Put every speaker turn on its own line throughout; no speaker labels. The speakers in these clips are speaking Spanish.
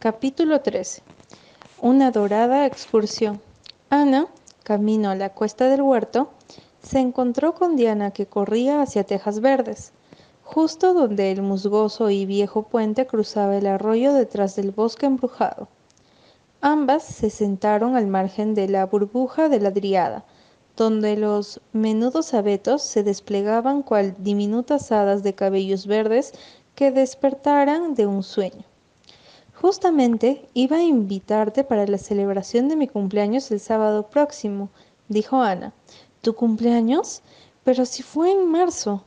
Capítulo 13. Una dorada excursión. Ana, camino a la cuesta del huerto, se encontró con Diana que corría hacia Tejas Verdes, justo donde el musgoso y viejo puente cruzaba el arroyo detrás del bosque embrujado. Ambas se sentaron al margen de la burbuja de la driada, donde los menudos abetos se desplegaban cual diminutas hadas de cabellos verdes que despertaran de un sueño. Justamente iba a invitarte para la celebración de mi cumpleaños el sábado próximo, dijo Ana. ¿Tu cumpleaños? Pero si fue en marzo.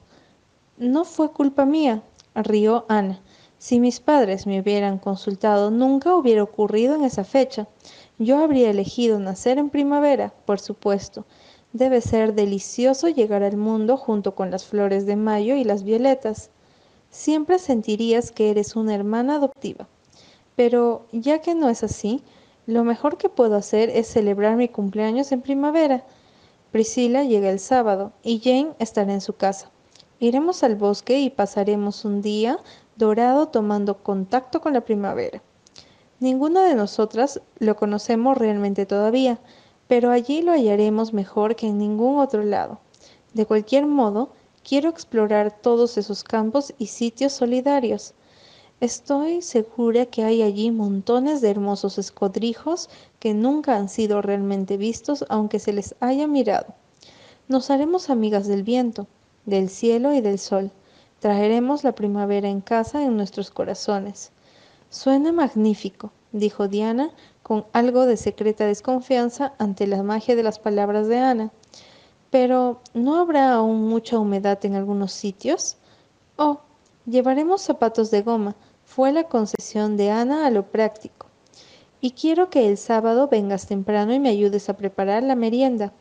No fue culpa mía, rió Ana. Si mis padres me hubieran consultado, nunca hubiera ocurrido en esa fecha. Yo habría elegido nacer en primavera, por supuesto. Debe ser delicioso llegar al mundo junto con las flores de mayo y las violetas. Siempre sentirías que eres una hermana adoptiva. Pero ya que no es así, lo mejor que puedo hacer es celebrar mi cumpleaños en primavera. Priscila llega el sábado y Jane estará en su casa. Iremos al bosque y pasaremos un día dorado tomando contacto con la primavera. Ninguna de nosotras lo conocemos realmente todavía, pero allí lo hallaremos mejor que en ningún otro lado. De cualquier modo, quiero explorar todos esos campos y sitios solidarios. Estoy segura que hay allí montones de hermosos escodrijos que nunca han sido realmente vistos aunque se les haya mirado. Nos haremos amigas del viento, del cielo y del sol. Traeremos la primavera en casa en nuestros corazones. Suena magnífico, dijo Diana con algo de secreta desconfianza ante la magia de las palabras de Ana. Pero ¿no habrá aún mucha humedad en algunos sitios? Oh, llevaremos zapatos de goma, fue la concesión de Ana a lo práctico. Y quiero que el sábado vengas temprano y me ayudes a preparar la merienda.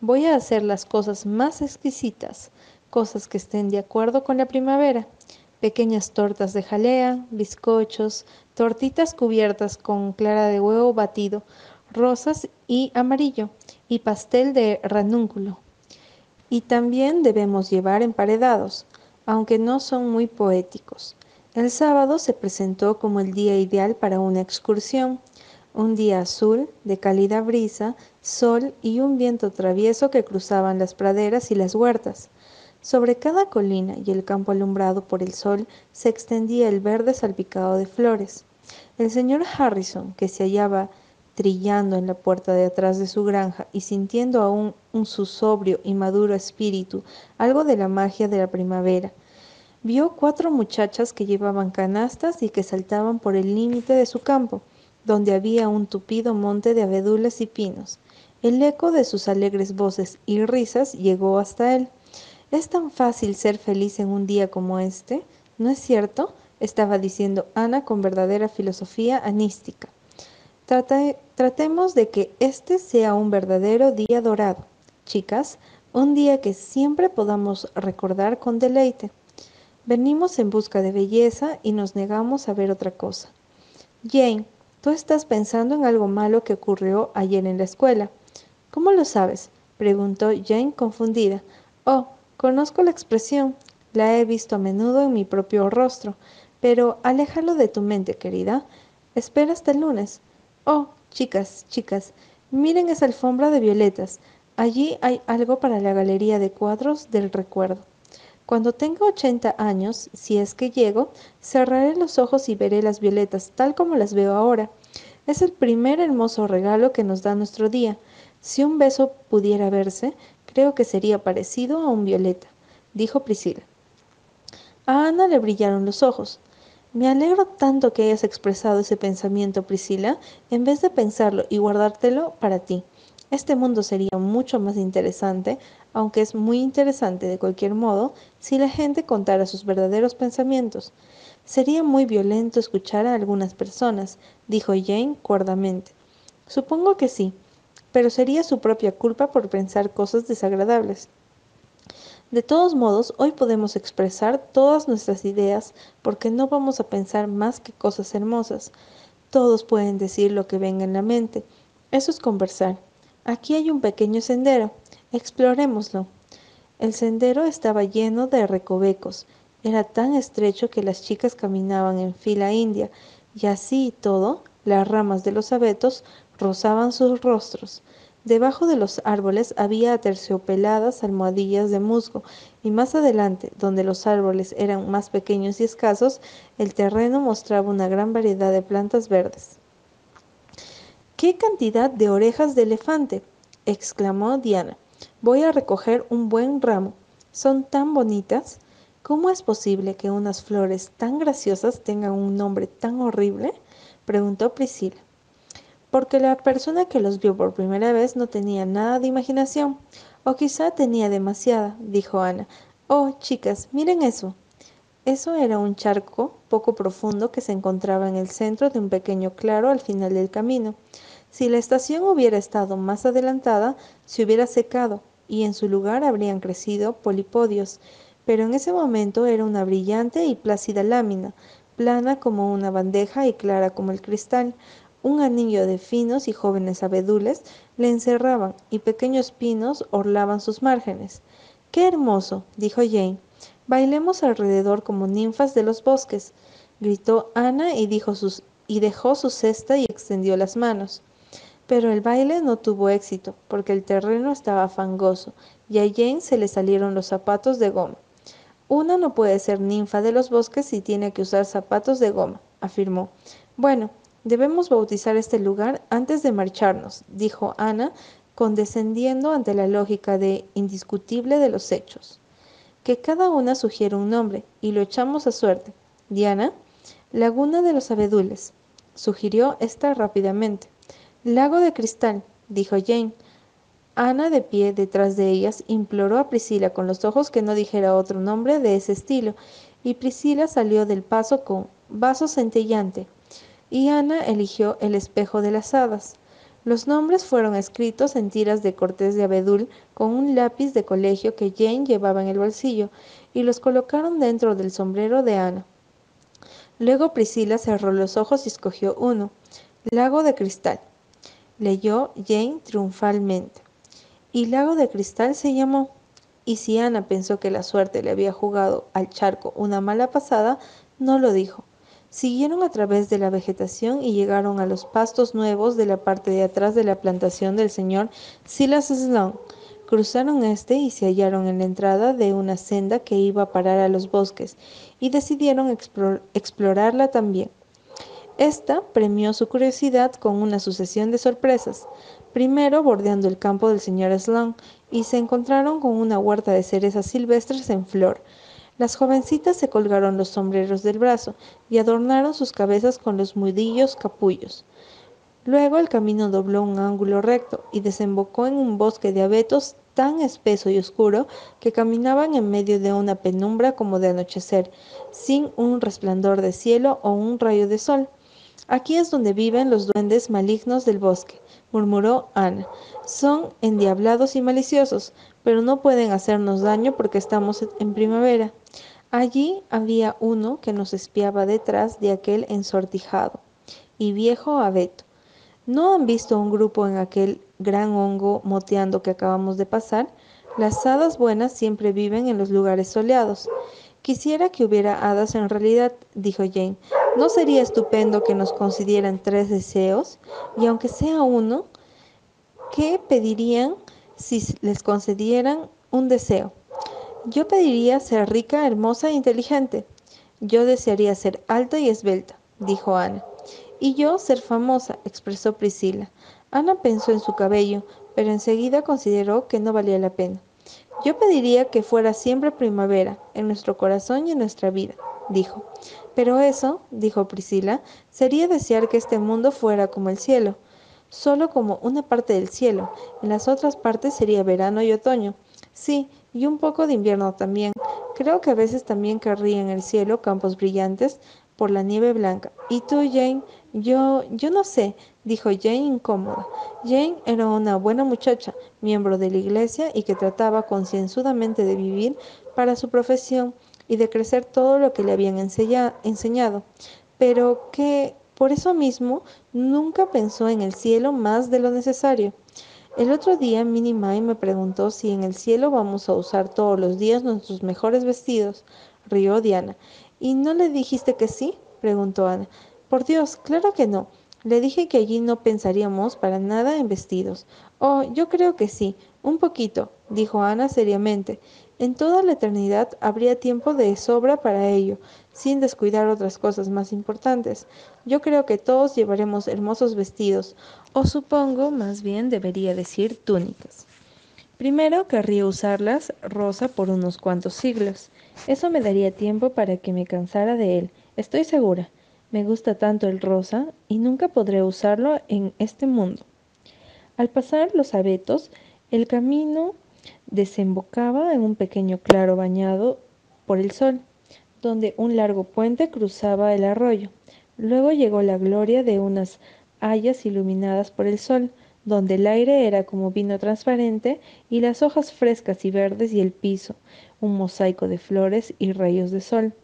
Voy a hacer las cosas más exquisitas, cosas que estén de acuerdo con la primavera. Pequeñas tortas de jalea, bizcochos, tortitas cubiertas con clara de huevo batido, rosas y amarillo, y pastel de ranúnculo. Y también debemos llevar emparedados, aunque no son muy poéticos. El sábado se presentó como el día ideal para una excursión, un día azul, de cálida brisa, sol y un viento travieso que cruzaban las praderas y las huertas. Sobre cada colina y el campo alumbrado por el sol se extendía el verde salpicado de flores. El señor Harrison, que se hallaba trillando en la puerta de atrás de su granja y sintiendo aún en su sobrio y maduro espíritu algo de la magia de la primavera, Vio cuatro muchachas que llevaban canastas y que saltaban por el límite de su campo, donde había un tupido monte de abedules y pinos. El eco de sus alegres voces y risas llegó hasta él. Es tan fácil ser feliz en un día como este, ¿no es cierto? estaba diciendo Ana con verdadera filosofía anística. tratemos de que este sea un verdadero día dorado, chicas, un día que siempre podamos recordar con deleite. Venimos en busca de belleza y nos negamos a ver otra cosa. Jane, tú estás pensando en algo malo que ocurrió ayer en la escuela. ¿Cómo lo sabes? preguntó Jane confundida. Oh, conozco la expresión. La he visto a menudo en mi propio rostro. Pero aléjalo de tu mente, querida. Espera hasta el lunes. Oh, chicas, chicas, miren esa alfombra de violetas. Allí hay algo para la galería de cuadros del recuerdo. Cuando tenga 80 años, si es que llego, cerraré los ojos y veré las violetas tal como las veo ahora. Es el primer hermoso regalo que nos da nuestro día. Si un beso pudiera verse, creo que sería parecido a un violeta, dijo Priscila. A Ana le brillaron los ojos. Me alegro tanto que hayas expresado ese pensamiento, Priscila, en vez de pensarlo y guardártelo para ti. Este mundo sería mucho más interesante, aunque es muy interesante de cualquier modo, si la gente contara sus verdaderos pensamientos. Sería muy violento escuchar a algunas personas, dijo Jane cuerdamente. Supongo que sí, pero sería su propia culpa por pensar cosas desagradables. De todos modos, hoy podemos expresar todas nuestras ideas porque no vamos a pensar más que cosas hermosas. Todos pueden decir lo que venga en la mente. Eso es conversar. Aquí hay un pequeño sendero. Explorémoslo. El sendero estaba lleno de recovecos. Era tan estrecho que las chicas caminaban en fila india, y así y todo, las ramas de los abetos rozaban sus rostros. Debajo de los árboles había aterciopeladas almohadillas de musgo, y más adelante, donde los árboles eran más pequeños y escasos, el terreno mostraba una gran variedad de plantas verdes. ¡Qué cantidad de orejas de elefante! exclamó Diana. Voy a recoger un buen ramo. Son tan bonitas. ¿Cómo es posible que unas flores tan graciosas tengan un nombre tan horrible? preguntó Priscila porque la persona que los vio por primera vez no tenía nada de imaginación, o quizá tenía demasiada, dijo Ana. Oh, chicas, miren eso. Eso era un charco poco profundo que se encontraba en el centro de un pequeño claro al final del camino. Si la estación hubiera estado más adelantada, se hubiera secado y en su lugar habrían crecido polipodios, pero en ese momento era una brillante y plácida lámina, plana como una bandeja y clara como el cristal, un anillo de finos y jóvenes abedules le encerraban y pequeños pinos orlaban sus márgenes. ¡Qué hermoso! dijo Jane. Bailemos alrededor como ninfas de los bosques, gritó Ana y, y dejó su cesta y extendió las manos. Pero el baile no tuvo éxito, porque el terreno estaba fangoso y a Jane se le salieron los zapatos de goma. Una no puede ser ninfa de los bosques si tiene que usar zapatos de goma, afirmó. Bueno, Debemos bautizar este lugar antes de marcharnos, dijo Ana, condescendiendo ante la lógica de indiscutible de los hechos. Que cada una sugiere un nombre y lo echamos a suerte. Diana, Laguna de los Abedules, sugirió esta rápidamente. Lago de Cristal, dijo Jane. Ana, de pie detrás de ellas, imploró a Priscila con los ojos que no dijera otro nombre de ese estilo, y Priscila salió del paso con vaso centellante, y Ana eligió el espejo de las hadas. Los nombres fueron escritos en tiras de cortés de abedul con un lápiz de colegio que Jane llevaba en el bolsillo y los colocaron dentro del sombrero de Ana. Luego Priscila cerró los ojos y escogió uno, Lago de Cristal. Leyó Jane triunfalmente. Y Lago de Cristal se llamó. Y si Ana pensó que la suerte le había jugado al charco una mala pasada, no lo dijo. Siguieron a través de la vegetación y llegaron a los pastos nuevos de la parte de atrás de la plantación del señor Silas Sloan. Cruzaron este y se hallaron en la entrada de una senda que iba a parar a los bosques y decidieron explorarla también. Esta premió su curiosidad con una sucesión de sorpresas. Primero bordeando el campo del señor Sloan y se encontraron con una huerta de cerezas silvestres en flor, las jovencitas se colgaron los sombreros del brazo y adornaron sus cabezas con los mudillos capullos. Luego el camino dobló un ángulo recto y desembocó en un bosque de abetos tan espeso y oscuro que caminaban en medio de una penumbra como de anochecer, sin un resplandor de cielo o un rayo de sol. Aquí es donde viven los duendes malignos del bosque, murmuró Ana. Son endiablados y maliciosos, pero no pueden hacernos daño porque estamos en primavera. Allí había uno que nos espiaba detrás de aquel ensortijado y viejo abeto. ¿No han visto un grupo en aquel gran hongo moteando que acabamos de pasar? Las hadas buenas siempre viven en los lugares soleados. Quisiera que hubiera hadas en realidad, dijo Jane. ¿No sería estupendo que nos concedieran tres deseos? Y aunque sea uno, ¿qué pedirían si les concedieran un deseo? Yo pediría ser rica, hermosa e inteligente. Yo desearía ser alta y esbelta, dijo Ana. Y yo ser famosa, expresó Priscila. Ana pensó en su cabello, pero enseguida consideró que no valía la pena. Yo pediría que fuera siempre primavera, en nuestro corazón y en nuestra vida, dijo. Pero eso, dijo Priscila, sería desear que este mundo fuera como el cielo, solo como una parte del cielo. En las otras partes sería verano y otoño. Sí, y un poco de invierno también. Creo que a veces también querría en el cielo campos brillantes por la nieve blanca. ¿Y tú, Jane? Yo, yo no sé, dijo Jane incómoda. Jane era una buena muchacha, miembro de la iglesia y que trataba concienzudamente de vivir para su profesión y de crecer todo lo que le habían enseñado, pero que por eso mismo nunca pensó en el cielo más de lo necesario. El otro día Minnie Mai me preguntó si en el cielo vamos a usar todos los días nuestros mejores vestidos. Rió Diana. ¿Y no le dijiste que sí? preguntó Ana. Por Dios, claro que no. Le dije que allí no pensaríamos para nada en vestidos. Oh, yo creo que sí, un poquito, dijo Ana seriamente. En toda la eternidad habría tiempo de sobra para ello, sin descuidar otras cosas más importantes. Yo creo que todos llevaremos hermosos vestidos, o supongo, más bien debería decir túnicas. Primero querría usarlas rosa por unos cuantos siglos. Eso me daría tiempo para que me cansara de él, estoy segura. Me gusta tanto el rosa y nunca podré usarlo en este mundo. Al pasar los abetos, el camino desembocaba en un pequeño claro bañado por el sol, donde un largo puente cruzaba el arroyo. Luego llegó la gloria de unas hayas iluminadas por el sol, donde el aire era como vino transparente y las hojas frescas y verdes y el piso, un mosaico de flores y rayos de sol.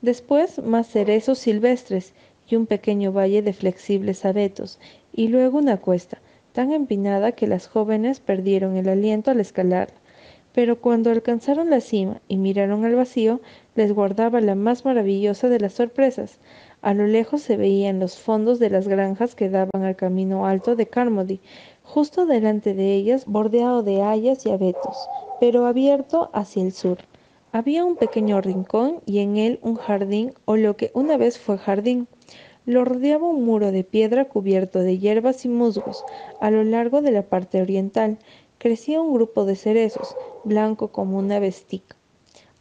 Después más cerezos silvestres y un pequeño valle de flexibles abetos, y luego una cuesta, tan empinada que las jóvenes perdieron el aliento al escalarla. Pero cuando alcanzaron la cima y miraron al vacío, les guardaba la más maravillosa de las sorpresas. A lo lejos se veían los fondos de las granjas que daban al camino alto de Carmody, justo delante de ellas, bordeado de hayas y abetos, pero abierto hacia el sur. Había un pequeño rincón y en él un jardín o lo que una vez fue jardín. Lo rodeaba un muro de piedra cubierto de hierbas y musgos. A lo largo de la parte oriental crecía un grupo de cerezos, blanco como una vestica.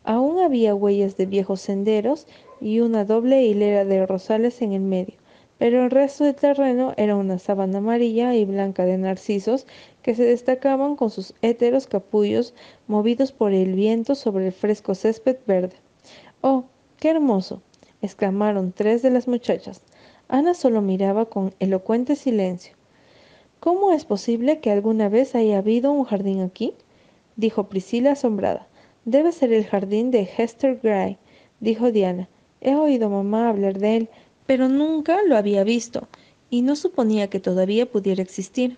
Aún había huellas de viejos senderos y una doble hilera de rosales en el medio, pero el resto del terreno era una sabana amarilla y blanca de narcisos que se destacaban con sus éteros capullos movidos por el viento sobre el fresco césped verde. ¡Oh, qué hermoso! exclamaron tres de las muchachas. Ana solo miraba con elocuente silencio. ¿Cómo es posible que alguna vez haya habido un jardín aquí? dijo Priscila asombrada. Debe ser el jardín de Hester Gray, dijo Diana. He oído mamá hablar de él, pero nunca lo había visto, y no suponía que todavía pudiera existir.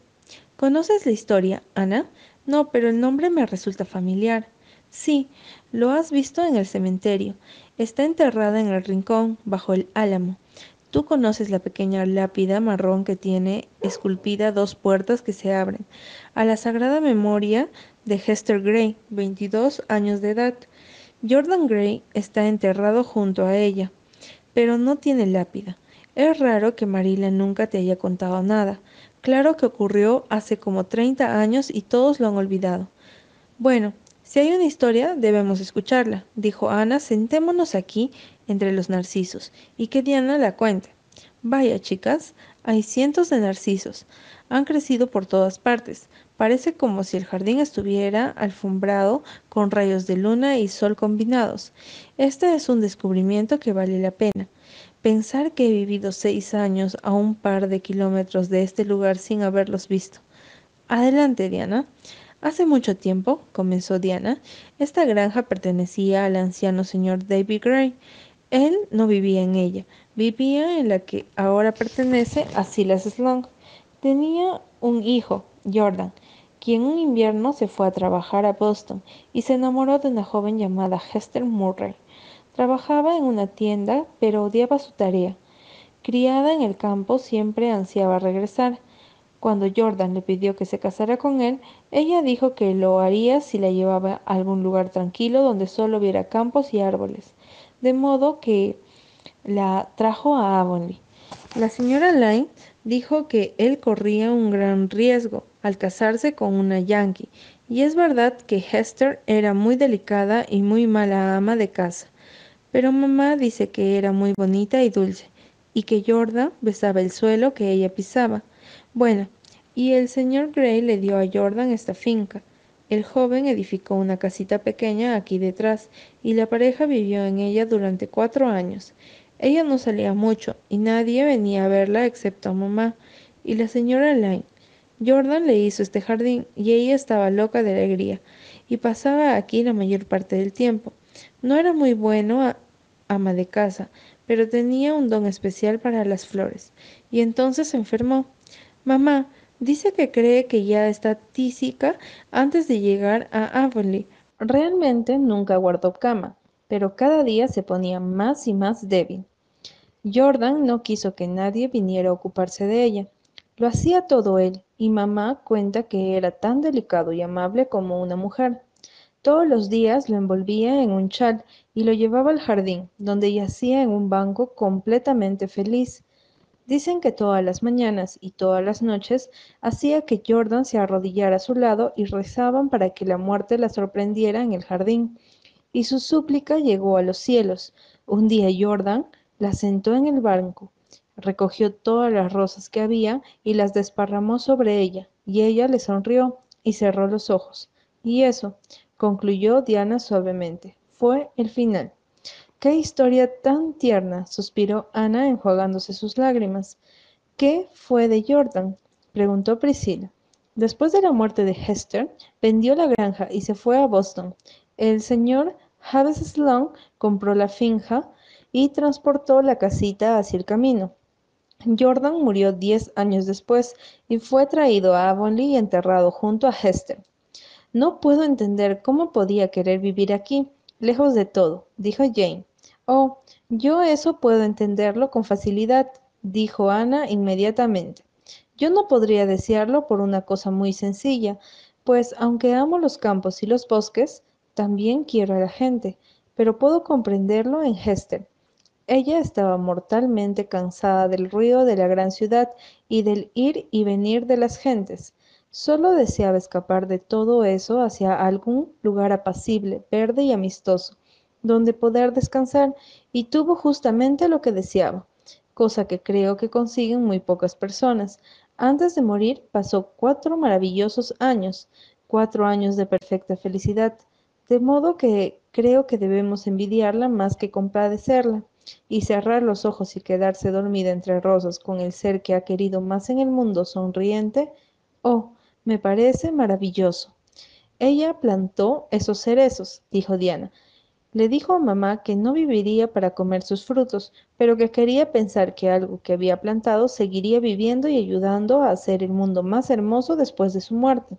¿Conoces la historia, Ana? No, pero el nombre me resulta familiar. Sí, lo has visto en el cementerio. Está enterrada en el rincón, bajo el álamo. Tú conoces la pequeña lápida marrón que tiene esculpida dos puertas que se abren, a la sagrada memoria de Hester Gray, 22 años de edad. Jordan Gray está enterrado junto a ella, pero no tiene lápida. Es raro que Marila nunca te haya contado nada. Claro que ocurrió hace como 30 años y todos lo han olvidado. Bueno, si hay una historia, debemos escucharla, dijo Ana. Sentémonos aquí entre los narcisos y que Diana la cuente. Vaya, chicas, hay cientos de narcisos. Han crecido por todas partes. Parece como si el jardín estuviera alfombrado con rayos de luna y sol combinados. Este es un descubrimiento que vale la pena. Pensar que he vivido seis años a un par de kilómetros de este lugar sin haberlos visto. Adelante, Diana. Hace mucho tiempo, comenzó Diana, esta granja pertenecía al anciano señor David Gray. Él no vivía en ella, vivía en la que ahora pertenece a Silas Sloan. Tenía un hijo, Jordan, quien un invierno se fue a trabajar a Boston y se enamoró de una joven llamada Hester Murray. Trabajaba en una tienda, pero odiaba su tarea. Criada en el campo, siempre ansiaba regresar. Cuando Jordan le pidió que se casara con él, ella dijo que lo haría si la llevaba a algún lugar tranquilo donde solo hubiera campos y árboles. De modo que la trajo a Avonlea. La señora Lyne dijo que él corría un gran riesgo al casarse con una yankee, y es verdad que Hester era muy delicada y muy mala ama de casa, pero mamá dice que era muy bonita y dulce, y que Jordan besaba el suelo que ella pisaba. Bueno, y el señor Gray le dio a Jordan esta finca. El joven edificó una casita pequeña aquí detrás, y la pareja vivió en ella durante cuatro años. Ella no salía mucho, y nadie venía a verla excepto mamá y la señora Lyne. Jordan le hizo este jardín y ella estaba loca de alegría y pasaba aquí la mayor parte del tiempo. No era muy bueno ama de casa, pero tenía un don especial para las flores. Y entonces se enfermó. Mamá dice que cree que ya está tísica antes de llegar a Avonlea. Realmente nunca guardó cama, pero cada día se ponía más y más débil. Jordan no quiso que nadie viniera a ocuparse de ella. Lo hacía todo él, y mamá cuenta que era tan delicado y amable como una mujer. Todos los días lo envolvía en un chal y lo llevaba al jardín, donde yacía en un banco completamente feliz. Dicen que todas las mañanas y todas las noches hacía que Jordan se arrodillara a su lado y rezaban para que la muerte la sorprendiera en el jardín. Y su súplica llegó a los cielos. Un día Jordan la sentó en el banco, recogió todas las rosas que había y las desparramó sobre ella, y ella le sonrió y cerró los ojos. Y eso, concluyó Diana suavemente, fue el final. ¡Qué historia tan tierna! suspiró Ana enjuagándose sus lágrimas. ¿Qué fue de Jordan? preguntó Priscila. Después de la muerte de Hester, vendió la granja y se fue a Boston. El señor Javes Sloan compró la finja y transportó la casita hacia el camino. Jordan murió diez años después y fue traído a Avonlea y enterrado junto a Hester. No puedo entender cómo podía querer vivir aquí, lejos de todo, dijo Jane. Oh, yo eso puedo entenderlo con facilidad, dijo Ana inmediatamente. Yo no podría desearlo por una cosa muy sencilla, pues aunque amo los campos y los bosques, también quiero a la gente, pero puedo comprenderlo en Hester. Ella estaba mortalmente cansada del ruido de la gran ciudad y del ir y venir de las gentes. Solo deseaba escapar de todo eso hacia algún lugar apacible, verde y amistoso, donde poder descansar, y tuvo justamente lo que deseaba, cosa que creo que consiguen muy pocas personas. Antes de morir pasó cuatro maravillosos años, cuatro años de perfecta felicidad, de modo que creo que debemos envidiarla más que compadecerla y cerrar los ojos y quedarse dormida entre rosas con el ser que ha querido más en el mundo sonriente, oh, me parece maravilloso. Ella plantó esos cerezos, dijo Diana. Le dijo a mamá que no viviría para comer sus frutos, pero que quería pensar que algo que había plantado seguiría viviendo y ayudando a hacer el mundo más hermoso después de su muerte.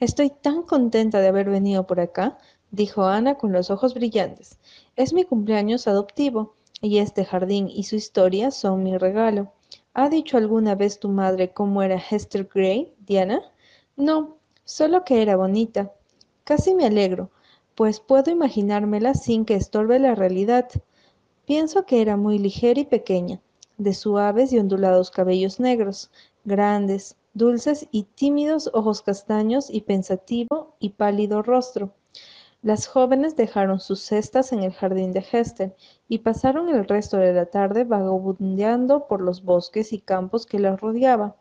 Estoy tan contenta de haber venido por acá, dijo Ana con los ojos brillantes. Es mi cumpleaños adoptivo, y este jardín y su historia son mi regalo. ¿Ha dicho alguna vez tu madre cómo era Hester Gray, Diana? No, solo que era bonita. Casi me alegro, pues puedo imaginármela sin que estorbe la realidad. Pienso que era muy ligera y pequeña, de suaves y ondulados cabellos negros, grandes, dulces y tímidos ojos castaños y pensativo y pálido rostro. Las jóvenes dejaron sus cestas en el jardín de Hester y pasaron el resto de la tarde vagabundeando por los bosques y campos que las rodeaban,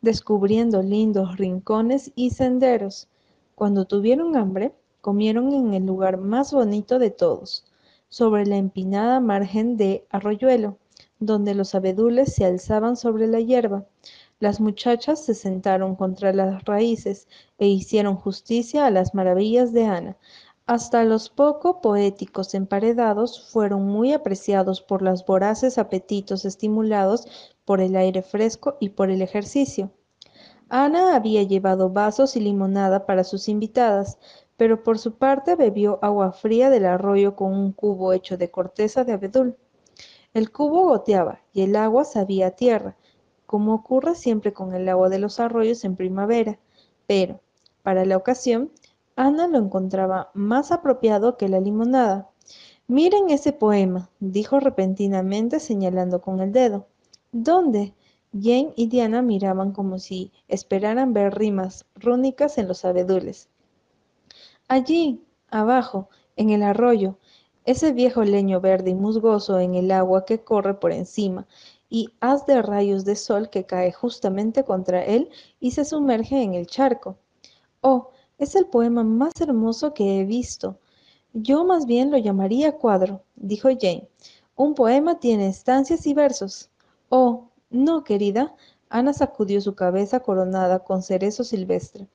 descubriendo lindos rincones y senderos. Cuando tuvieron hambre, comieron en el lugar más bonito de todos, sobre la empinada margen de Arroyuelo, donde los abedules se alzaban sobre la hierba. Las muchachas se sentaron contra las raíces e hicieron justicia a las maravillas de Ana, hasta los poco poéticos emparedados fueron muy apreciados por los voraces apetitos estimulados por el aire fresco y por el ejercicio. Ana había llevado vasos y limonada para sus invitadas, pero por su parte bebió agua fría del arroyo con un cubo hecho de corteza de abedul. El cubo goteaba y el agua sabía a tierra, como ocurre siempre con el agua de los arroyos en primavera, pero, para la ocasión, Ana lo encontraba más apropiado que la limonada. Miren ese poema, dijo repentinamente señalando con el dedo. ¿Dónde? Jane y Diana miraban como si esperaran ver rimas rúnicas en los abedules. Allí, abajo, en el arroyo, ese viejo leño verde y musgoso en el agua que corre por encima y haz de rayos de sol que cae justamente contra él y se sumerge en el charco. Oh, es el poema más hermoso que he visto. Yo más bien lo llamaría cuadro, dijo Jane. Un poema tiene estancias y versos. Oh, no, querida. Ana sacudió su cabeza coronada con cerezo silvestre.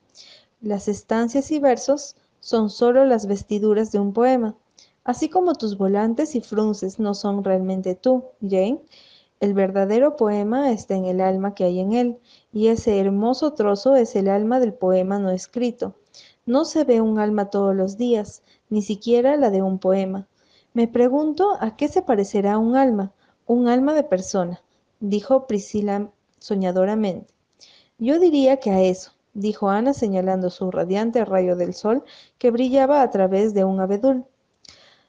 Las estancias y versos son solo las vestiduras de un poema, así como tus volantes y frunces no son realmente tú, Jane. El verdadero poema está en el alma que hay en él, y ese hermoso trozo es el alma del poema no escrito. No se ve un alma todos los días, ni siquiera la de un poema. Me pregunto a qué se parecerá un alma, un alma de persona, dijo Priscila soñadoramente. Yo diría que a eso, dijo Ana señalando su radiante rayo del sol que brillaba a través de un abedul.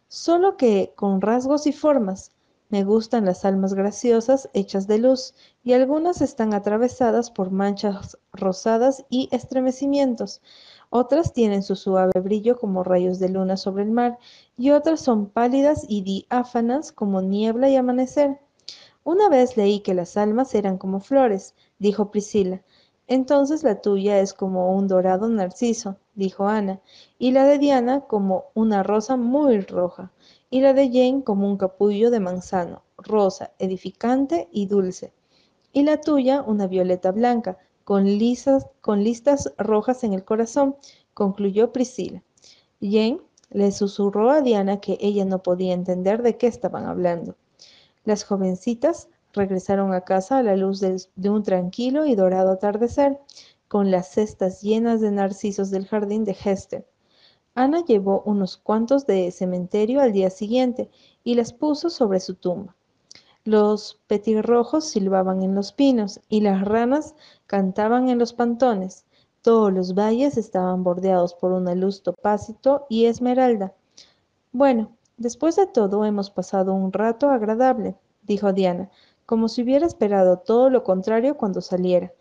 Solo que con rasgos y formas. Me gustan las almas graciosas hechas de luz, y algunas están atravesadas por manchas rosadas y estremecimientos. Otras tienen su suave brillo como rayos de luna sobre el mar, y otras son pálidas y diáfanas como niebla y amanecer. Una vez leí que las almas eran como flores, dijo Priscila. Entonces la tuya es como un dorado narciso, dijo Ana, y la de Diana como una rosa muy roja, y la de Jane como un capullo de manzano, rosa, edificante y dulce, y la tuya una violeta blanca, con, lisas, con listas rojas en el corazón, concluyó Priscila. Jane le susurró a Diana que ella no podía entender de qué estaban hablando. Las jovencitas regresaron a casa a la luz de, un tranquilo y dorado atardecer, con las cestas llenas de narcisos del jardín de Hester. Ana llevó unos cuantos de cementerio al día siguiente y las puso sobre su tumba. Los petirrojos silbaban en los pinos y las ranas cantaban en los pantones. Todos los valles estaban bordeados por una luz topácito y esmeralda. Bueno, después de todo hemos pasado un rato agradable, dijo Diana, como si hubiera esperado todo lo contrario cuando saliera.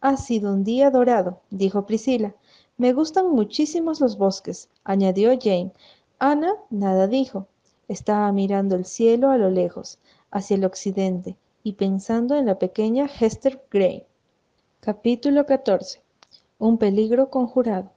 Ha sido un día dorado, dijo Priscila. Me gustan muchísimos los bosques, añadió Jane. Ana nada dijo. Estaba mirando el cielo a lo lejos hacia el occidente y pensando en la pequeña Hester Gray. Capítulo 14. Un peligro conjurado.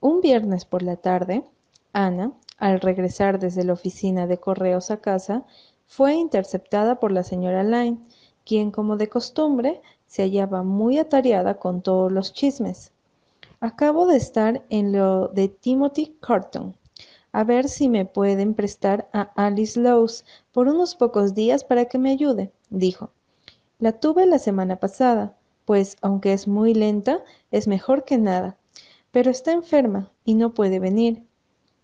Un viernes por la tarde, Ana, al regresar desde la oficina de correos a casa, fue interceptada por la señora Lyne, quien, como de costumbre, se hallaba muy atareada con todos los chismes. Acabo de estar en lo de Timothy Carton, a ver si me pueden prestar a Alice Lowes por unos pocos días para que me ayude, dijo. La tuve la semana pasada, pues aunque es muy lenta, es mejor que nada. Pero está enferma y no puede venir.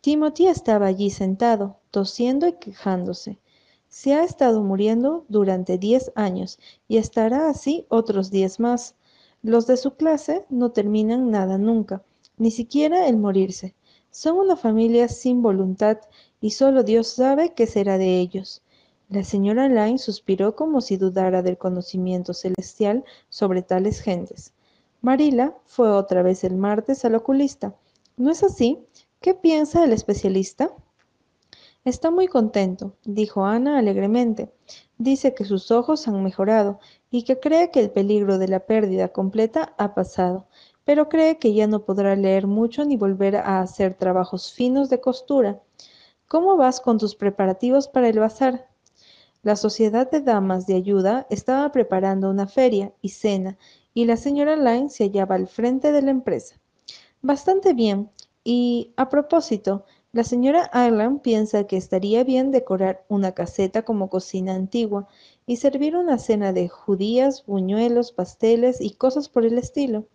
Timothy estaba allí sentado, tosiendo y quejándose. Se ha estado muriendo durante diez años y estará así otros diez más. Los de su clase no terminan nada nunca, ni siquiera el morirse. Son una familia sin voluntad y solo Dios sabe qué será de ellos. La señora Lyne suspiró como si dudara del conocimiento celestial sobre tales gentes. Marila fue otra vez el martes al oculista. ¿No es así? ¿Qué piensa el especialista? Está muy contento, dijo Ana alegremente. Dice que sus ojos han mejorado y que cree que el peligro de la pérdida completa ha pasado pero cree que ya no podrá leer mucho ni volver a hacer trabajos finos de costura. ¿Cómo vas con tus preparativos para el bazar? La Sociedad de Damas de Ayuda estaba preparando una feria y cena, y la señora Lyne se hallaba al frente de la empresa. Bastante bien. Y, a propósito, la señora Ireland piensa que estaría bien decorar una caseta como cocina antigua y servir una cena de judías, buñuelos, pasteles y cosas por el estilo.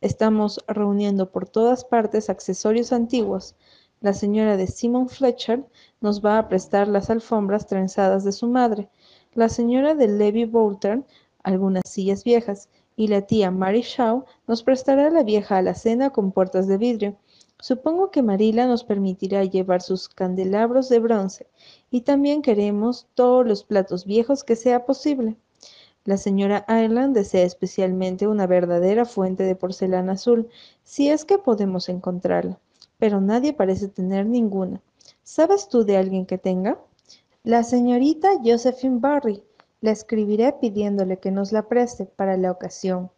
Estamos reuniendo por todas partes accesorios antiguos. La señora de Simon Fletcher nos va a prestar las alfombras trenzadas de su madre, la señora de Levy Boulter algunas sillas viejas, y la tía Mary Shaw nos prestará la vieja alacena con puertas de vidrio. Supongo que Marila nos permitirá llevar sus candelabros de bronce, y también queremos todos los platos viejos que sea posible. La señora Ireland desea especialmente una verdadera fuente de porcelana azul, si es que podemos encontrarla, pero nadie parece tener ninguna. ¿Sabes tú de alguien que tenga? La señorita Josephine Barry. La escribiré pidiéndole que nos la preste para la ocasión.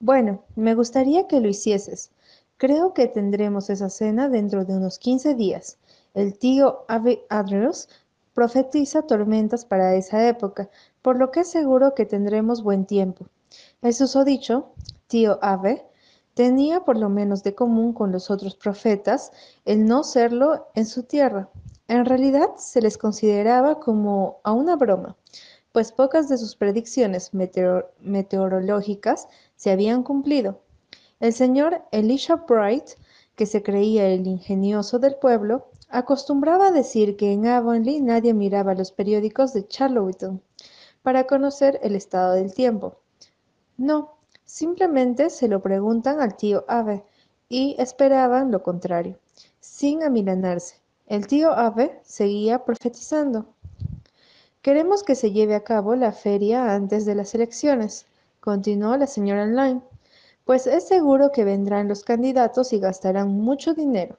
Bueno, me gustaría que lo hicieses. Creo que tendremos esa cena dentro de unos quince días. El tío Ave Adros profetiza tormentas para esa época, por lo que es seguro que tendremos buen tiempo. El susodicho, tío Ave, tenía por lo menos de común con los otros profetas el no serlo en su tierra. En realidad se les consideraba como a una broma, pues pocas de sus predicciones meteorológicas se habían cumplido. El señor Elisha Bright, que se creía el ingenioso del pueblo, Acostumbraba a decir que en Avonlea nadie miraba los periódicos de Charlottetown para conocer el estado del tiempo. No, simplemente se lo preguntan al tío Ave y esperaban lo contrario, sin amilanarse. El tío Ave seguía profetizando. Queremos que se lleve a cabo la feria antes de las elecciones, continuó la señora Lyne, pues es seguro que vendrán los candidatos y gastarán mucho dinero.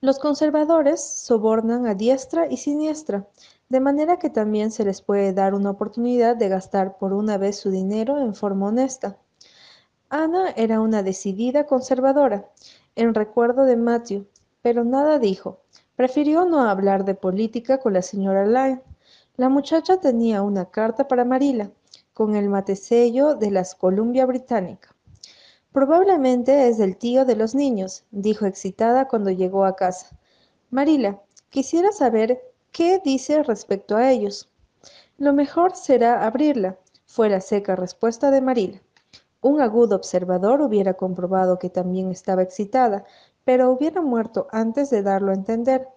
Los conservadores sobornan a diestra y siniestra, de manera que también se les puede dar una oportunidad de gastar por una vez su dinero en forma honesta. Ana era una decidida conservadora, en recuerdo de Matthew, pero nada dijo. Prefirió no hablar de política con la señora Lyne. La muchacha tenía una carta para Marila, con el matesello de las Columbia Británica. Probablemente es del tío de los niños, dijo excitada cuando llegó a casa. Marila, quisiera saber qué dice respecto a ellos. Lo mejor será abrirla, fue la seca respuesta de Marila. Un agudo observador hubiera comprobado que también estaba excitada, pero hubiera muerto antes de darlo a entender.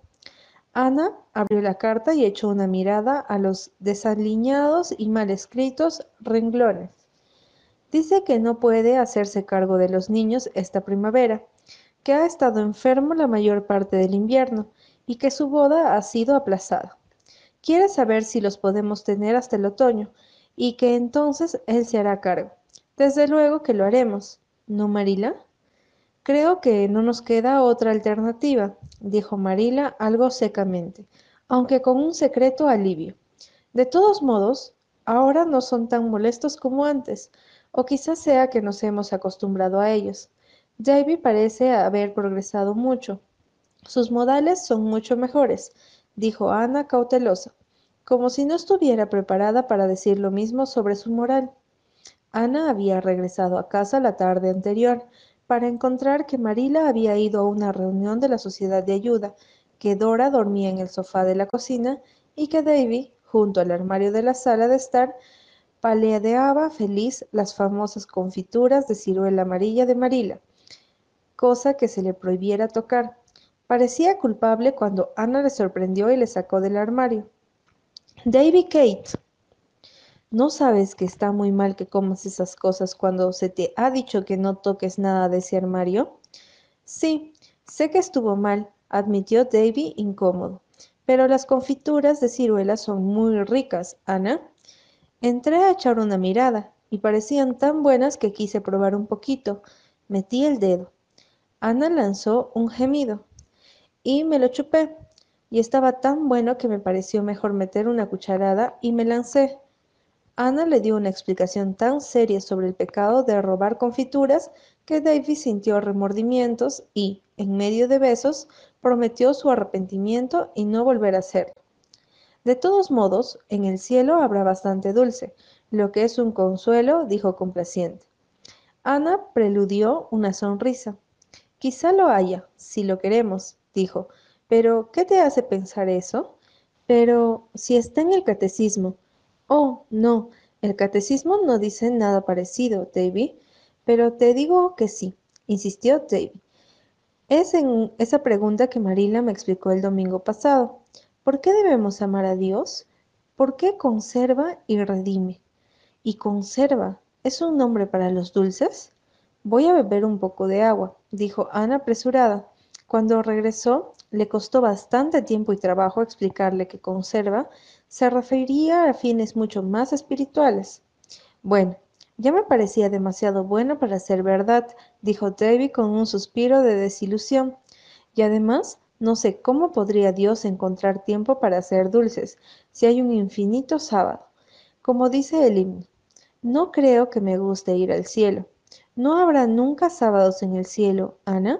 Ana abrió la carta y echó una mirada a los desaliñados y mal escritos renglones. Dice que no puede hacerse cargo de los niños esta primavera, que ha estado enfermo la mayor parte del invierno y que su boda ha sido aplazada. Quiere saber si los podemos tener hasta el otoño y que entonces él se hará cargo. Desde luego que lo haremos, ¿no, Marila? Creo que no nos queda otra alternativa, dijo Marila algo secamente, aunque con un secreto alivio. De todos modos, ahora no son tan molestos como antes, o quizás sea que nos hemos acostumbrado a ellos. Davy parece haber progresado mucho. Sus modales son mucho mejores, dijo Ana cautelosa, como si no estuviera preparada para decir lo mismo sobre su moral. Ana había regresado a casa la tarde anterior para encontrar que Marila había ido a una reunión de la Sociedad de Ayuda, que Dora dormía en el sofá de la cocina y que Davy, junto al armario de la sala de estar, paleadeaba feliz las famosas confituras de ciruela amarilla de Marila, cosa que se le prohibiera tocar. Parecía culpable cuando Ana le sorprendió y le sacó del armario. Davy Kate, ¿no sabes que está muy mal que comas esas cosas cuando se te ha dicho que no toques nada de ese armario? Sí, sé que estuvo mal, admitió Davy incómodo. Pero las confituras de ciruela son muy ricas, Ana. Entré a echar una mirada y parecían tan buenas que quise probar un poquito. Metí el dedo. Ana lanzó un gemido y me lo chupé. Y estaba tan bueno que me pareció mejor meter una cucharada y me lancé. Ana le dio una explicación tan seria sobre el pecado de robar confituras que Davy sintió remordimientos y, en medio de besos, prometió su arrepentimiento y no volver a hacerlo. De todos modos, en el cielo habrá bastante dulce, lo que es un consuelo, dijo complaciente. Ana preludió una sonrisa. Quizá lo haya, si lo queremos, dijo. Pero, ¿qué te hace pensar eso? Pero, si está en el catecismo. Oh, no, el catecismo no dice nada parecido, Davy. Pero te digo que sí, insistió Davy. Es en esa pregunta que Marila me explicó el domingo pasado. ¿Por qué debemos amar a Dios? ¿Por qué conserva y redime? ¿Y conserva es un nombre para los dulces? Voy a beber un poco de agua, dijo Ana apresurada. Cuando regresó, le costó bastante tiempo y trabajo explicarle que conserva se refería a fines mucho más espirituales. Bueno, ya me parecía demasiado bueno para ser verdad, dijo Davy con un suspiro de desilusión. Y además, no sé cómo podría Dios encontrar tiempo para hacer dulces si hay un infinito sábado. Como dice el himno, no creo que me guste ir al cielo. ¿No habrá nunca sábados en el cielo, Ana?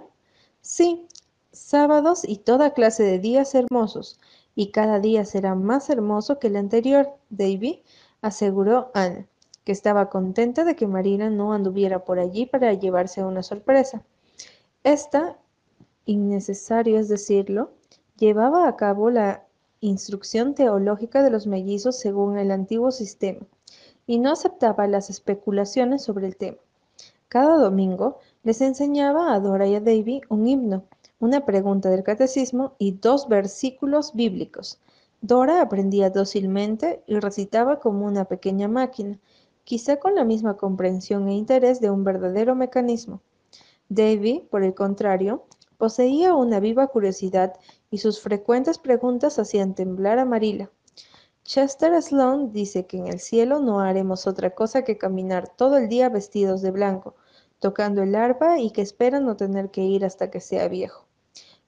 Sí, sábados y toda clase de días hermosos, y cada día será más hermoso que el anterior, Davy, aseguró Ana, que estaba contenta de que Marina no anduviera por allí para llevarse una sorpresa. Esta innecesario es decirlo, llevaba a cabo la instrucción teológica de los mellizos según el antiguo sistema, y no aceptaba las especulaciones sobre el tema. Cada domingo les enseñaba a Dora y a Davy un himno, una pregunta del catecismo y dos versículos bíblicos. Dora aprendía dócilmente y recitaba como una pequeña máquina, quizá con la misma comprensión e interés de un verdadero mecanismo. Davy, por el contrario, poseía una viva curiosidad y sus frecuentes preguntas hacían temblar a Marila. Chester Sloane dice que en el cielo no haremos otra cosa que caminar todo el día vestidos de blanco, tocando el arpa y que espera no tener que ir hasta que sea viejo,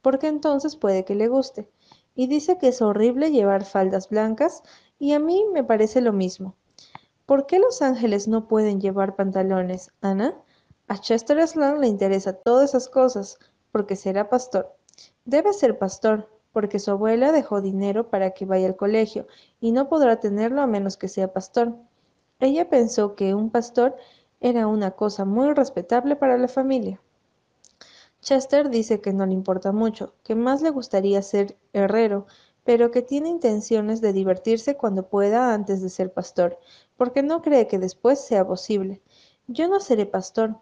porque entonces puede que le guste. Y dice que es horrible llevar faldas blancas y a mí me parece lo mismo. ¿Por qué los ángeles no pueden llevar pantalones, Ana? A Chester Sloane le interesa todas esas cosas, porque será pastor. Debe ser pastor, porque su abuela dejó dinero para que vaya al colegio y no podrá tenerlo a menos que sea pastor. Ella pensó que un pastor era una cosa muy respetable para la familia. Chester dice que no le importa mucho, que más le gustaría ser herrero, pero que tiene intenciones de divertirse cuando pueda antes de ser pastor, porque no cree que después sea posible. Yo no seré pastor,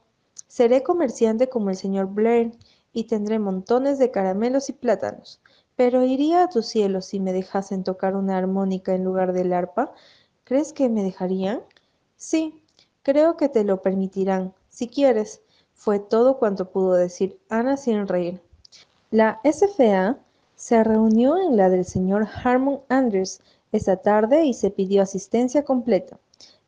seré comerciante como el señor Blair, y tendré montones de caramelos y plátanos. Pero iría a tu cielo si me dejasen tocar una armónica en lugar del arpa. ¿Crees que me dejarían? Sí, creo que te lo permitirán, si quieres. Fue todo cuanto pudo decir Ana sin reír. La SFA se reunió en la del señor Harmon Andrews esa tarde y se pidió asistencia completa,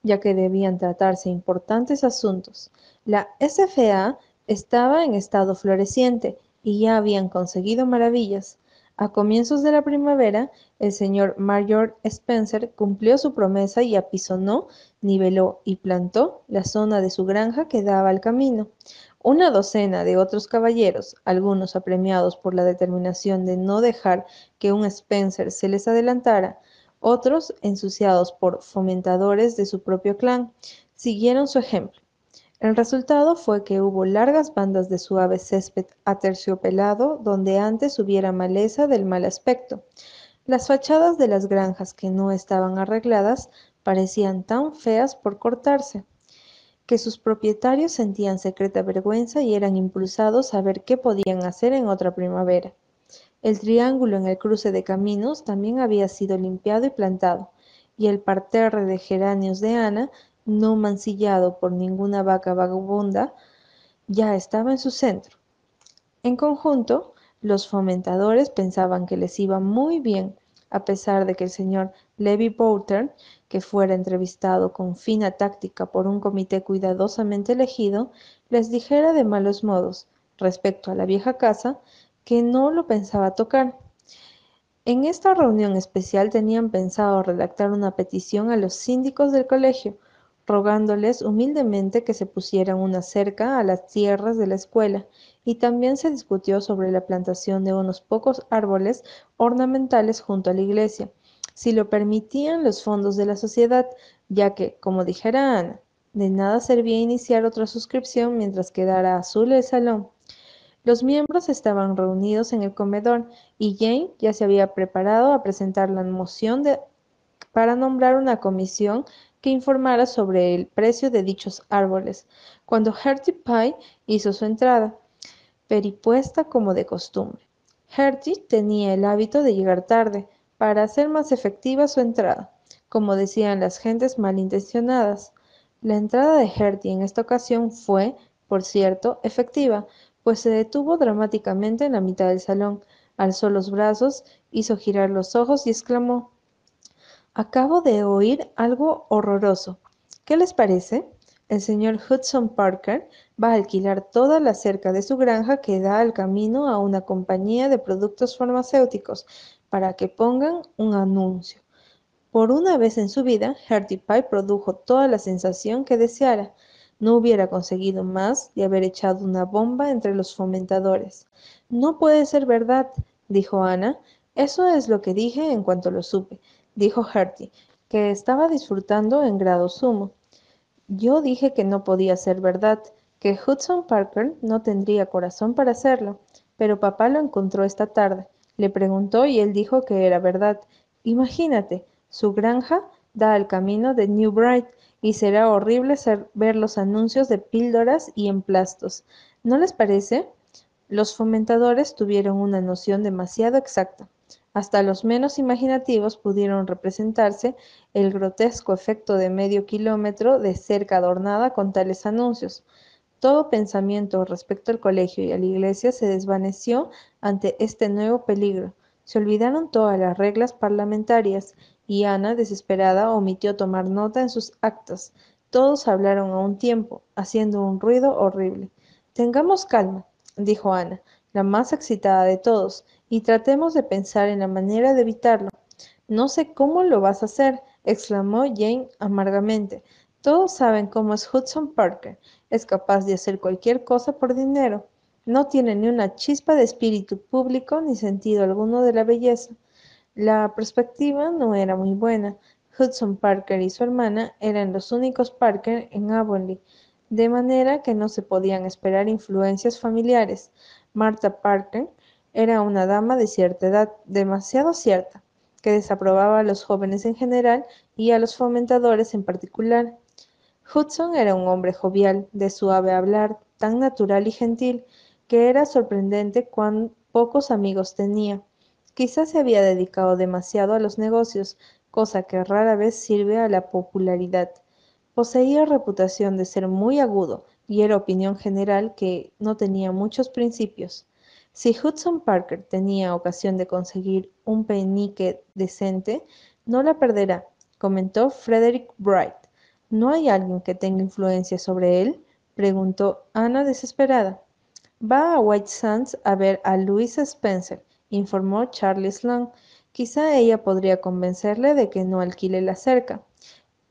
ya que debían tratarse importantes asuntos. La SFA estaba en estado floreciente y ya habían conseguido maravillas. A comienzos de la primavera, el señor Mayor Spencer cumplió su promesa y apisonó, niveló y plantó la zona de su granja que daba al camino. Una docena de otros caballeros, algunos apremiados por la determinación de no dejar que un Spencer se les adelantara, otros ensuciados por fomentadores de su propio clan, siguieron su ejemplo. El resultado fue que hubo largas bandas de suave césped aterciopelado donde antes hubiera maleza del mal aspecto. Las fachadas de las granjas que no estaban arregladas parecían tan feas por cortarse, que sus propietarios sentían secreta vergüenza y eran impulsados a ver qué podían hacer en otra primavera. El triángulo en el cruce de caminos también había sido limpiado y plantado, y el parterre de geranios de Ana no mancillado por ninguna vaca vagabunda, ya estaba en su centro. En conjunto, los fomentadores pensaban que les iba muy bien, a pesar de que el señor Levi Bouter, que fuera entrevistado con fina táctica por un comité cuidadosamente elegido, les dijera de malos modos, respecto a la vieja casa, que no lo pensaba tocar. En esta reunión especial tenían pensado redactar una petición a los síndicos del colegio, rogándoles humildemente que se pusieran una cerca a las tierras de la escuela, y también se discutió sobre la plantación de unos pocos árboles ornamentales junto a la iglesia, si lo permitían los fondos de la sociedad, ya que, como dijera Ana, de nada servía iniciar otra suscripción mientras quedara azul el salón. Los miembros estaban reunidos en el comedor y Jane ya se había preparado a presentar la moción de, para nombrar una comisión que informara sobre el precio de dichos árboles, cuando Hertie Pye hizo su entrada, peripuesta como de costumbre. Hertie tenía el hábito de llegar tarde, para hacer más efectiva su entrada, como decían las gentes malintencionadas. La entrada de Hertie en esta ocasión fue, por cierto, efectiva, pues se detuvo dramáticamente en la mitad del salón, alzó los brazos, hizo girar los ojos y exclamó Acabo de oír algo horroroso. ¿Qué les parece? El señor Hudson Parker va a alquilar toda la cerca de su granja que da al camino a una compañía de productos farmacéuticos para que pongan un anuncio. Por una vez en su vida, Hertie Pie produjo toda la sensación que deseara. No hubiera conseguido más de haber echado una bomba entre los fomentadores. No puede ser verdad, dijo Ana. Eso es lo que dije en cuanto lo supe dijo Hertie, que estaba disfrutando en grado sumo. Yo dije que no podía ser verdad, que Hudson Parker no tendría corazón para hacerlo, pero papá lo encontró esta tarde. Le preguntó y él dijo que era verdad. Imagínate, su granja da al camino de New Bright y será horrible ver los anuncios de píldoras y emplastos. ¿No les parece? Los fomentadores tuvieron una noción demasiado exacta. Hasta los menos imaginativos pudieron representarse el grotesco efecto de medio kilómetro de cerca adornada con tales anuncios. Todo pensamiento respecto al colegio y a la iglesia se desvaneció ante este nuevo peligro. Se olvidaron todas las reglas parlamentarias y Ana, desesperada, omitió tomar nota en sus actas. Todos hablaron a un tiempo, haciendo un ruido horrible. Tengamos calma, dijo Ana, la más excitada de todos, y tratemos de pensar en la manera de evitarlo. No sé cómo lo vas a hacer, exclamó Jane amargamente. Todos saben cómo es Hudson Parker. Es capaz de hacer cualquier cosa por dinero. No tiene ni una chispa de espíritu público ni sentido alguno de la belleza. La perspectiva no era muy buena. Hudson Parker y su hermana eran los únicos Parker en Avonlea, de manera que no se podían esperar influencias familiares. Martha Parker era una dama de cierta edad, demasiado cierta, que desaprobaba a los jóvenes en general y a los fomentadores en particular. Hudson era un hombre jovial, de suave hablar, tan natural y gentil, que era sorprendente cuán pocos amigos tenía. Quizás se había dedicado demasiado a los negocios, cosa que rara vez sirve a la popularidad. Poseía reputación de ser muy agudo, y era opinión general que no tenía muchos principios. Si Hudson Parker tenía ocasión de conseguir un penique decente, no la perderá, comentó Frederick Bright. ¿No hay alguien que tenga influencia sobre él? preguntó Ana desesperada. Va a White Sands a ver a Louisa Spencer, informó Charlie Sloane. Quizá ella podría convencerle de que no alquile la cerca.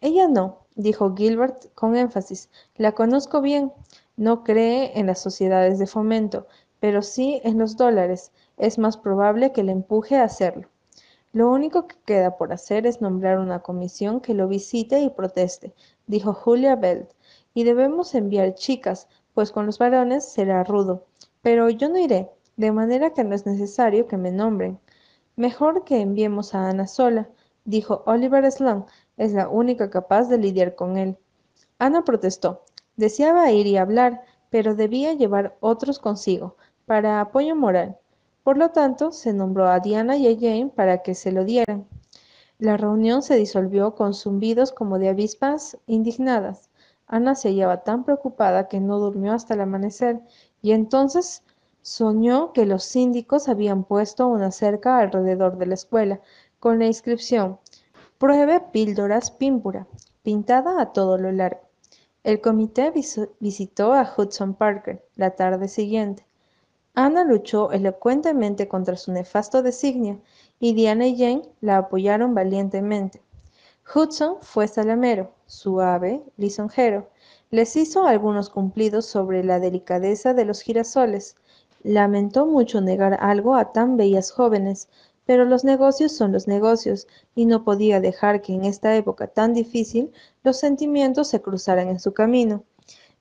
Ella no, dijo Gilbert con énfasis. La conozco bien. No cree en las sociedades de fomento, pero sí en los dólares. Es más probable que le empuje a hacerlo. Lo único que queda por hacer es nombrar una comisión que lo visite y proteste, dijo Julia Bell. Y debemos enviar chicas, pues con los varones será rudo. Pero yo no iré, de manera que no es necesario que me nombren. Mejor que enviemos a Ana sola, dijo Oliver Sloane. Es la única capaz de lidiar con él. Ana protestó. Deseaba ir y hablar, pero debía llevar otros consigo, para apoyo moral. Por lo tanto, se nombró a Diana y a Jane para que se lo dieran. La reunión se disolvió con zumbidos como de avispas indignadas. Ana se hallaba tan preocupada que no durmió hasta el amanecer, y entonces soñó que los síndicos habían puesto una cerca alrededor de la escuela, con la inscripción Pruebe píldoras pímpura, pintada a todo lo largo. El comité visitó a Hudson Parker la tarde siguiente. Ana luchó elocuentemente contra su nefasto designio, y Diana y Jane la apoyaron valientemente. Hudson fue salamero, suave, lisonjero. Les hizo algunos cumplidos sobre la delicadeza de los girasoles. Lamentó mucho negar algo a tan bellas jóvenes, pero los negocios son los negocios, y no podía dejar que en esta época tan difícil los sentimientos se cruzaran en su camino.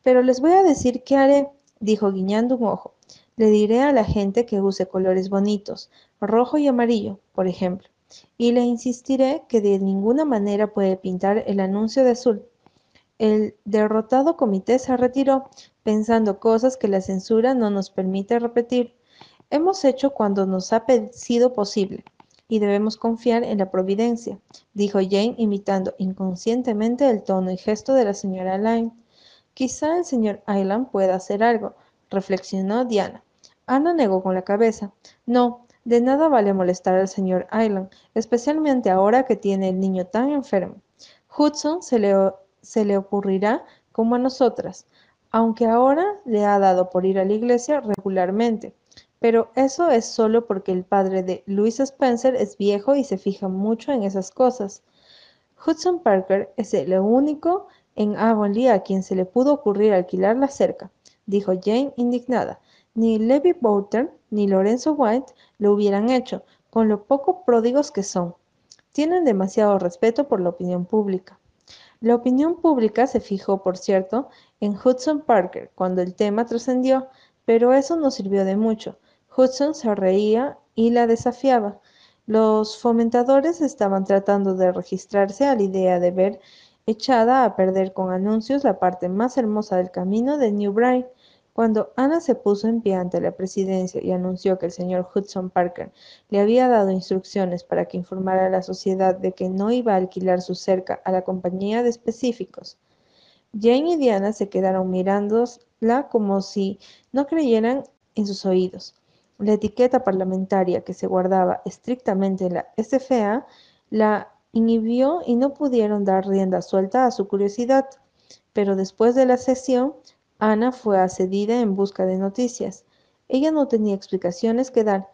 Pero les voy a decir qué haré, dijo guiñando un ojo. Le diré a la gente que use colores bonitos, rojo y amarillo, por ejemplo, y le insistiré que de ninguna manera puede pintar el anuncio de azul. El derrotado comité se retiró, pensando cosas que la censura no nos permite repetir. Hemos hecho cuando nos ha sido posible, y debemos confiar en la providencia, dijo Jane imitando inconscientemente el tono y gesto de la señora Lyne. Quizá el señor Island pueda hacer algo, reflexionó Diana. Ana negó con la cabeza. No, de nada vale molestar al señor Island, especialmente ahora que tiene el niño tan enfermo. Hudson se le, se le ocurrirá como a nosotras, aunque ahora le ha dado por ir a la iglesia regularmente. Pero eso es solo porque el padre de Louis Spencer es viejo y se fija mucho en esas cosas. Hudson Parker es el único en Avonlea a quien se le pudo ocurrir alquilar la cerca, dijo Jane indignada. Ni Levi Bouter ni Lorenzo White lo hubieran hecho, con lo poco pródigos que son. Tienen demasiado respeto por la opinión pública. La opinión pública se fijó, por cierto, en Hudson Parker cuando el tema trascendió, pero eso no sirvió de mucho. Hudson se reía y la desafiaba. Los fomentadores estaban tratando de registrarse a la idea de ver echada a perder con anuncios la parte más hermosa del camino de New Bright, Cuando Ana se puso en pie ante la presidencia y anunció que el señor Hudson Parker le había dado instrucciones para que informara a la sociedad de que no iba a alquilar su cerca a la compañía de específicos, Jane y Diana se quedaron mirándola como si no creyeran en sus oídos. La etiqueta parlamentaria que se guardaba estrictamente en la SFA la inhibió y no pudieron dar rienda suelta a su curiosidad. Pero después de la sesión, Ana fue accedida en busca de noticias. Ella no tenía explicaciones que dar.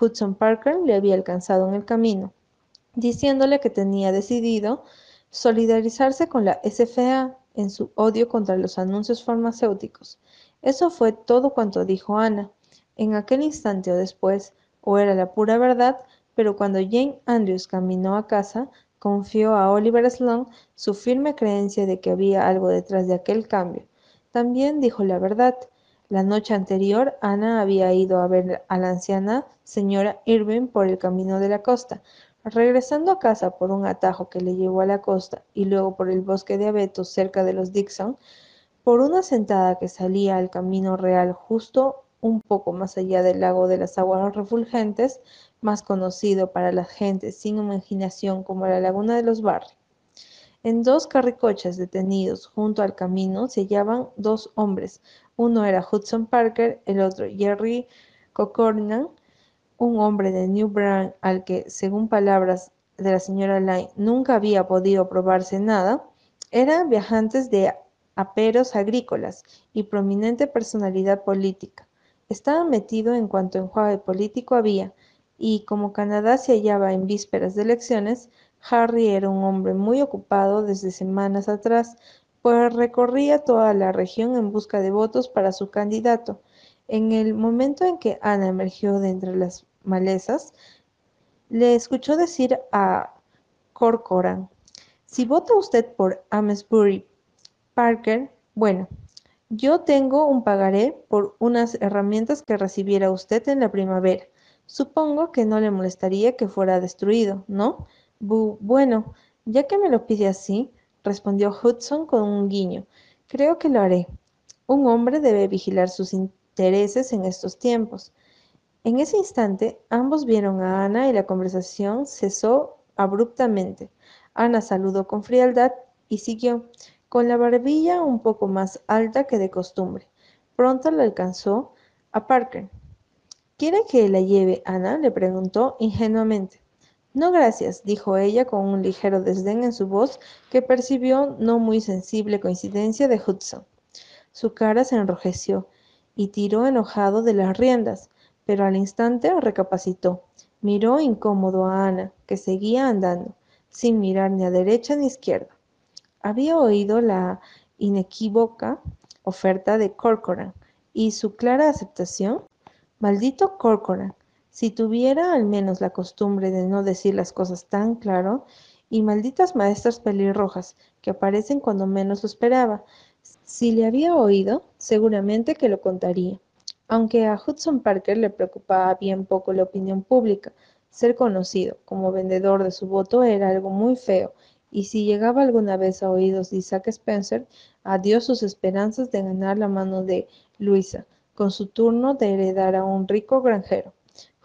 Hudson Parker le había alcanzado en el camino, diciéndole que tenía decidido solidarizarse con la SFA en su odio contra los anuncios farmacéuticos. Eso fue todo cuanto dijo Ana. En aquel instante o después, o era la pura verdad, pero cuando Jane Andrews caminó a casa, confió a Oliver Sloane su firme creencia de que había algo detrás de aquel cambio. También dijo la verdad. La noche anterior, Ana había ido a ver a la anciana señora Irving por el camino de la costa. Regresando a casa por un atajo que le llevó a la costa y luego por el bosque de abetos cerca de los Dixon, por una sentada que salía al camino real justo un poco más allá del lago de las aguas refulgentes, más conocido para la gente sin imaginación como la laguna de los Barry. En dos carricoches detenidos junto al camino se hallaban dos hombres. Uno era Hudson Parker, el otro Jerry Cocornan, un hombre de New Brand al que, según palabras de la señora Lyne, nunca había podido probarse nada, eran viajantes de aperos agrícolas y prominente personalidad política. Estaba metido en cuanto enjuague político había, y como Canadá se hallaba en vísperas de elecciones, Harry era un hombre muy ocupado desde semanas atrás, pues recorría toda la región en busca de votos para su candidato. En el momento en que Ana emergió de entre las malezas, le escuchó decir a Corcoran, si vota usted por Amesbury Parker, bueno, yo tengo un pagaré por unas herramientas que recibiera usted en la primavera. Supongo que no le molestaría que fuera destruido, ¿no? bueno, ya que me lo pide así, respondió Hudson con un guiño, creo que lo haré. Un hombre debe vigilar sus intereses en estos tiempos. En ese instante, ambos vieron a Ana y la conversación cesó abruptamente. Ana saludó con frialdad y siguió, con la barbilla un poco más alta que de costumbre. Pronto le alcanzó a Parker. ¿Quiere que la lleve, Ana? le preguntó ingenuamente. No, gracias, dijo ella con un ligero desdén en su voz que percibió no muy sensible coincidencia de Hudson. Su cara se enrojeció y tiró enojado de las riendas, pero al instante recapacitó. Miró incómodo a Ana, que seguía andando, sin mirar ni a derecha ni a izquierda. Había oído la inequívoca oferta de Corcoran y su clara aceptación. Maldito Corcoran, si tuviera al menos la costumbre de no decir las cosas tan claro, y malditas maestras pelirrojas que aparecen cuando menos lo esperaba. Si le había oído, seguramente que lo contaría. Aunque a Hudson Parker le preocupaba bien poco la opinión pública, ser conocido como vendedor de su voto era algo muy feo, y si llegaba alguna vez a oídos de Isaac Spencer, adiós sus esperanzas de ganar la mano de Luisa, con su turno de heredar a un rico granjero.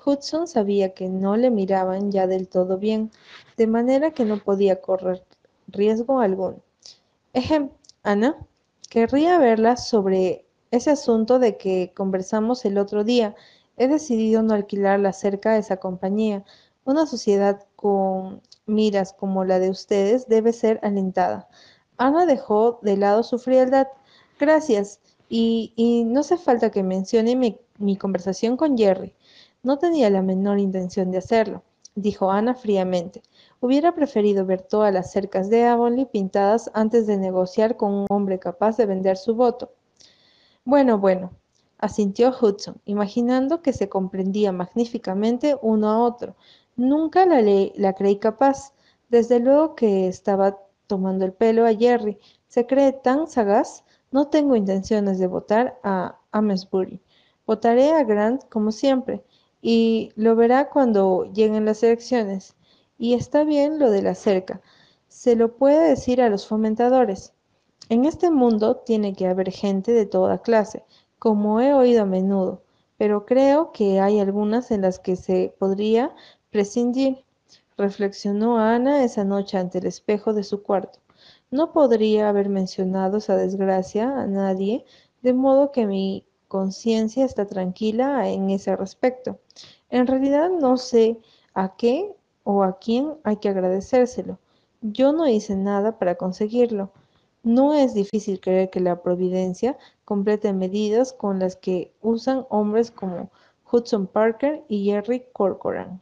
Hudson sabía que no le miraban ya del todo bien, de manera que no podía correr riesgo alguno. Ejem, Ana, querría verla sobre ese asunto de que conversamos el otro día. He decidido no alquilar la cerca a esa compañía. Una sociedad con miras como la de ustedes debe ser alentada. Ana dejó de lado su frialdad. Gracias. Y, no hace falta que mencione mi, conversación con Jerry. No tenía la menor intención de hacerlo, dijo Ana fríamente. Hubiera preferido ver todas las cercas de Avonlea pintadas antes de negociar con un hombre capaz de vender su voto. Bueno, bueno, asintió Hudson, imaginando que se comprendía magníficamente uno a otro. Nunca la, la creí capaz. Desde luego que estaba tomando el pelo a Jerry. Se cree tan sagaz. No tengo intenciones de votar a Amesbury. Votaré a Grant como siempre y lo verá cuando lleguen las elecciones. Y está bien lo de la cerca. Se lo puede decir a los fomentadores. En este mundo tiene que haber gente de toda clase. como he oído a menudo, pero creo que hay algunas en las que se podría prescindir. Reflexionó Ana esa noche ante el espejo de su cuarto. No podría haber mencionado esa desgracia a nadie, de modo que mi conciencia está tranquila en ese respecto. En realidad no sé a qué o a quién hay que agradecérselo. Yo no hice nada para conseguirlo. No es difícil creer que la providencia complete medidas con las que usan hombres como Hudson Parker y Jerry Corcoran.